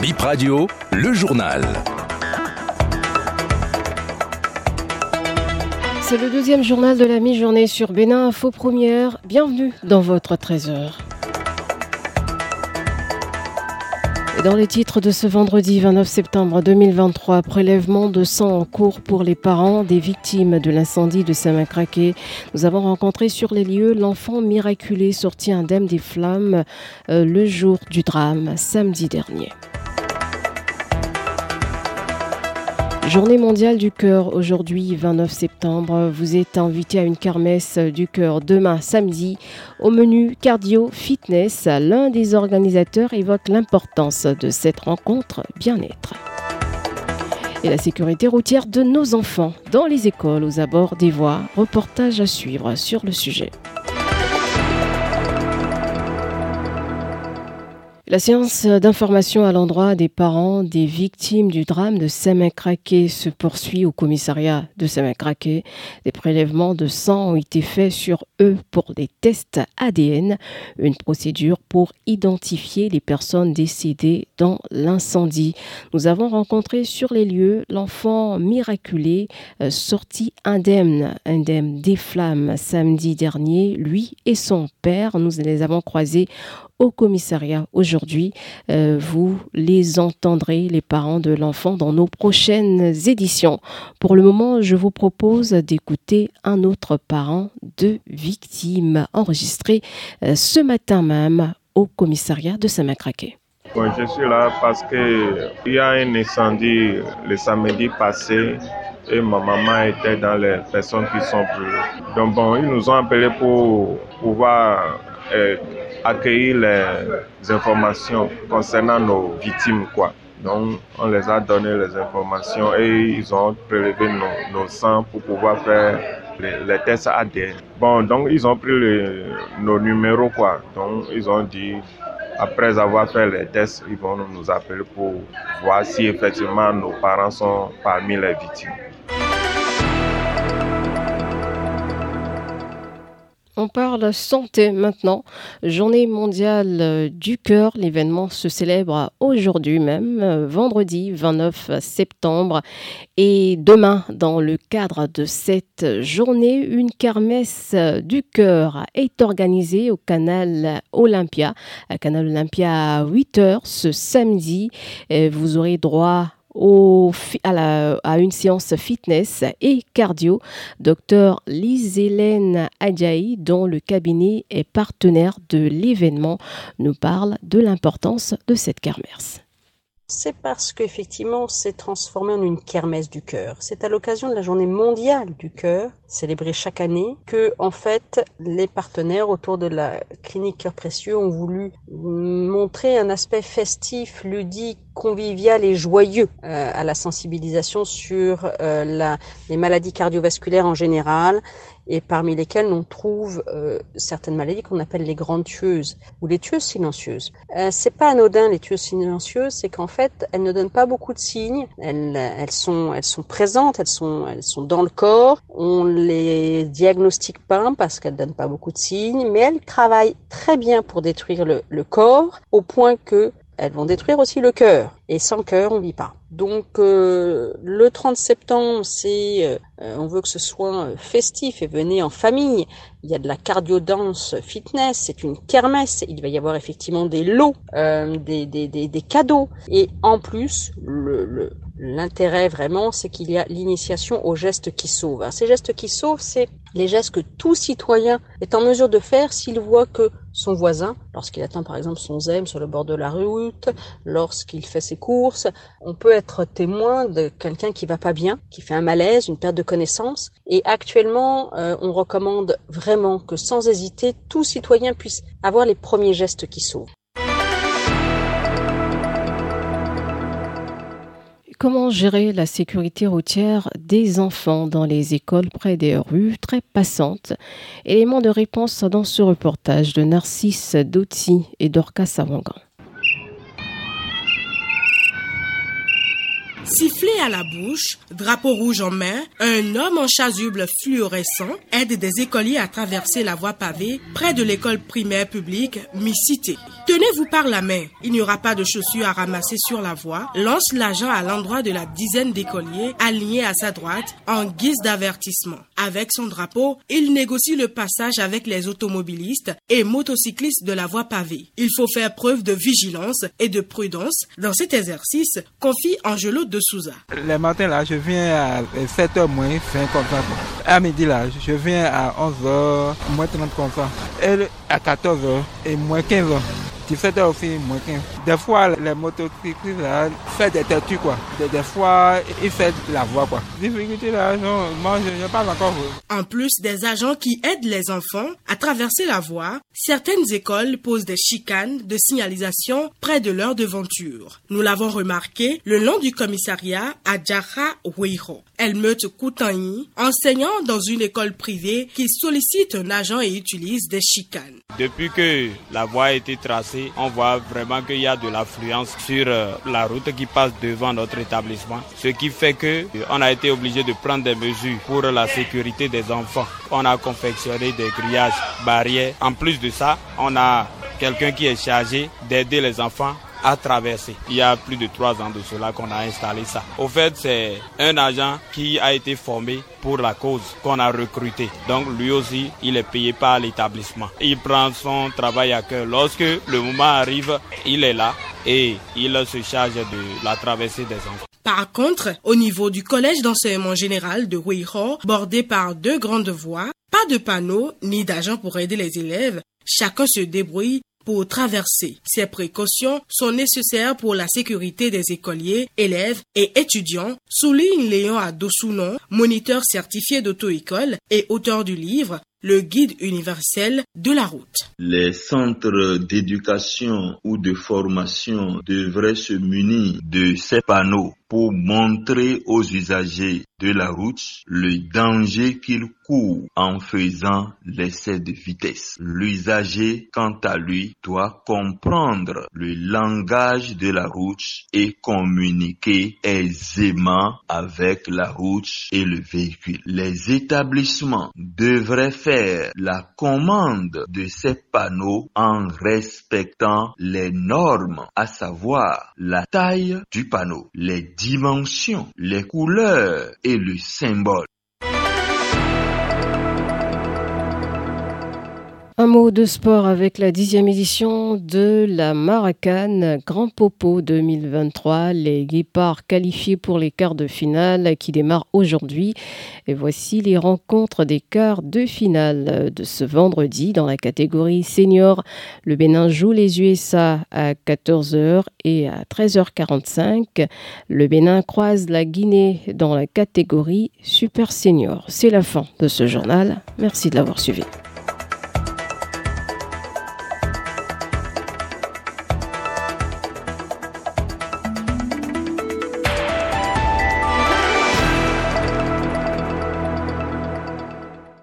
Bip Radio, le journal. C'est le deuxième journal de la mi-journée sur Bénin Info Première. Bienvenue dans votre trésor. Dans les titres de ce vendredi 29 septembre 2023, prélèvement de sang en cours pour les parents des victimes de l'incendie de Saint-Macraqué. Nous avons rencontré sur les lieux l'enfant miraculé sorti indemne des flammes euh, le jour du drame, samedi dernier. Journée mondiale du cœur aujourd'hui 29 septembre. Vous êtes invité à une kermesse du cœur demain samedi au menu cardio fitness. L'un des organisateurs évoque l'importance de cette rencontre bien-être. Et la sécurité routière de nos enfants dans les écoles aux abords des voies. Reportage à suivre sur le sujet. La séance d'information à l'endroit des parents des victimes du drame de Saint-Macraqué se poursuit au commissariat de Saint-Macraqué. Des prélèvements de sang ont été faits sur eux pour des tests ADN, une procédure pour identifier les personnes décédées dans l'incendie. Nous avons rencontré sur les lieux l'enfant miraculé euh, sorti indemne, indemne des flammes samedi dernier, lui et son père. Nous les avons croisés au commissariat aujourd'hui. Euh, vous les entendrez, les parents de l'enfant, dans nos prochaines éditions. Pour le moment, je vous propose d'écouter un autre parent de victime enregistré euh, ce matin même au commissariat de Saint-Macraquet. je suis là parce qu'il y a un incendie le samedi passé et ma maman était dans les personnes qui sont brûlées. Donc bon, ils nous ont appelés pour pouvoir euh, accueillir les informations concernant nos victimes, quoi. Donc, on les a donné les informations et ils ont prélevé nos, nos sangs pour pouvoir faire les, tests ADN. Bon, donc ils ont pris nos numéros, quoi. Donc, ils ont dit, après avoir fait les tests, ils vont nous appeler pour voir si effectivement nos parents sont parmi les victimes. Parle santé maintenant. Journée mondiale euh, du cœur. L'événement se célèbre aujourd'hui même, euh, vendredi 29 septembre. Et demain, dans le cadre de cette journée, une kermesse du cœur est organisée au canal Olympia. Canal Olympia à 8 h ce samedi. Vous aurez droit à, une séance fitness et cardio. Docteur Lise-Hélène Adjaï, dont le cabinet est partenaire de l'événement, nous parle de l'importance de cette kermesse. C'est parce qu'effectivement, c'est transformé en une kermesse du cœur. C'est à l'occasion de la journée mondiale du cœur, célébrée chaque année, que, en fait, les partenaires autour de la clinique Cœur Précieux ont voulu montrer un aspect festif, ludique, convivial et joyeux euh, à la sensibilisation sur euh, les maladies cardiovasculaires en général et parmi lesquelles on trouve euh, certaines maladies qu'on appelle les grandes tueuses ou les tueuses silencieuses. Euh, c'est pas anodin les tueuses silencieuses, c'est qu'en fait elles ne donnent pas beaucoup de signes, elles, elles sont elles sont présentes, elles sont elles sont dans le corps, on les diagnostique pas parce qu'elles donnent pas beaucoup de signes, mais elles travaillent très bien pour détruire le, le corps au point que elles vont détruire aussi le cœur. Et sans cœur, on vit pas. Donc euh, le 30 septembre, c'est euh, on veut que ce soit euh, festif et venez en famille. Il y a de la cardio-danse fitness, c'est une kermesse. Il va y avoir effectivement des lots, des, des, des, des, cadeaux. Et en plus, le, le L'intérêt vraiment, c'est qu'il y a l'initiation aux gestes qui sauvent. ces gestes qui sauvent, c'est les gestes que tout citoyen est en mesure de faire s'il voit que son voisin, lorsqu'il attend par exemple son zème sur le bord de la route, lorsqu'il fait ses courses, on peut être témoin de quelqu'un qui va pas bien, qui fait un malaise, une perte de connaissance. Et actuellement, euh, on recommande vraiment que sans hésiter, tout citoyen puisse avoir les premiers gestes qui sauvent. Comment gérer la sécurité routière des enfants dans les écoles près des rues très passantes Élément de réponse dans ce reportage de Narcisse Dotti et Dorcas Savangan. Sifflé à la bouche, drapeau rouge en main, un homme en chasuble fluorescent aide des écoliers à traverser la voie pavée près de l'école primaire publique Mi-Cité. Tenez-vous par la main. Il n'y aura pas de chaussures à ramasser sur la voie. Lance l'agent à l'endroit de la dizaine d'écoliers alignés à sa droite en guise d'avertissement. Avec son drapeau, il négocie le passage avec les automobilistes et motocyclistes de la voie pavée. Il faut faire preuve de vigilance et de prudence dans cet exercice, confie Angelo de Souza. Les matins là, je viens à 7h moins 20 comme ça. À midi là, je viens à 11h moins 30 comme ça. Et à 14h et moins 15h. 17h aussi, moins 15. Des fois, les motocyclistes là, font des têtus quoi. Des, fois, ils font la voie quoi. Difficulté là, non, moi je n'ai pas encore. En plus des agents qui aident les enfants à traverser la voie, certaines écoles posent des chicanes de signalisation près de leur devanture. Nous l'avons remarqué le long du commissariat à Djara Weiro. Elmeute Koutani, enseignant dans une école privée qui sollicite un agent et utilise des chicanes. Depuis que la voie a été tracée, on voit vraiment qu'il y a de l'affluence sur euh, la route qui passe devant notre établissement, ce qui fait que euh, on a été obligé de prendre des mesures pour la sécurité des enfants. On a confectionné des grillages, barrières. En plus de ça, on a quelqu'un qui est chargé d'aider les enfants à traverser. Il y a plus de trois ans de cela qu'on a installé ça. Au fait, c'est un agent qui a été formé pour la cause qu'on a recruté. Donc lui aussi, il est payé par l'établissement. Il prend son travail à cœur. Lorsque le moment arrive, il est là et il se charge de la traversée des enfants. Par contre, au niveau du collège d'enseignement général de Huiho, bordé par deux grandes voies, pas de panneaux ni d'agents pour aider les élèves, chacun se débrouille pour traverser. Ces précautions sont nécessaires pour la sécurité des écoliers, élèves et étudiants, souligne Léon Adosounon, moniteur certifié d'auto-école et auteur du livre le guide universel de la route. Les centres d'éducation ou de formation devraient se munir de ces panneaux pour montrer aux usagers de la route le danger qu'ils courent en faisant l'essai de vitesse. L'usager, quant à lui, doit comprendre le langage de la route et communiquer aisément avec la route et le véhicule. Les établissements devraient la commande de ces panneaux en respectant les normes, à savoir la taille du panneau, les dimensions, les couleurs et le symbole. Un mot de sport avec la dixième édition de la Maracane Grand Popo 2023. Les guépards qualifiés pour les quarts de finale qui démarrent aujourd'hui. Et voici les rencontres des quarts de finale de ce vendredi dans la catégorie senior. Le Bénin joue les USA à 14h et à 13h45. Le Bénin croise la Guinée dans la catégorie super senior. C'est la fin de ce journal. Merci de l'avoir suivi.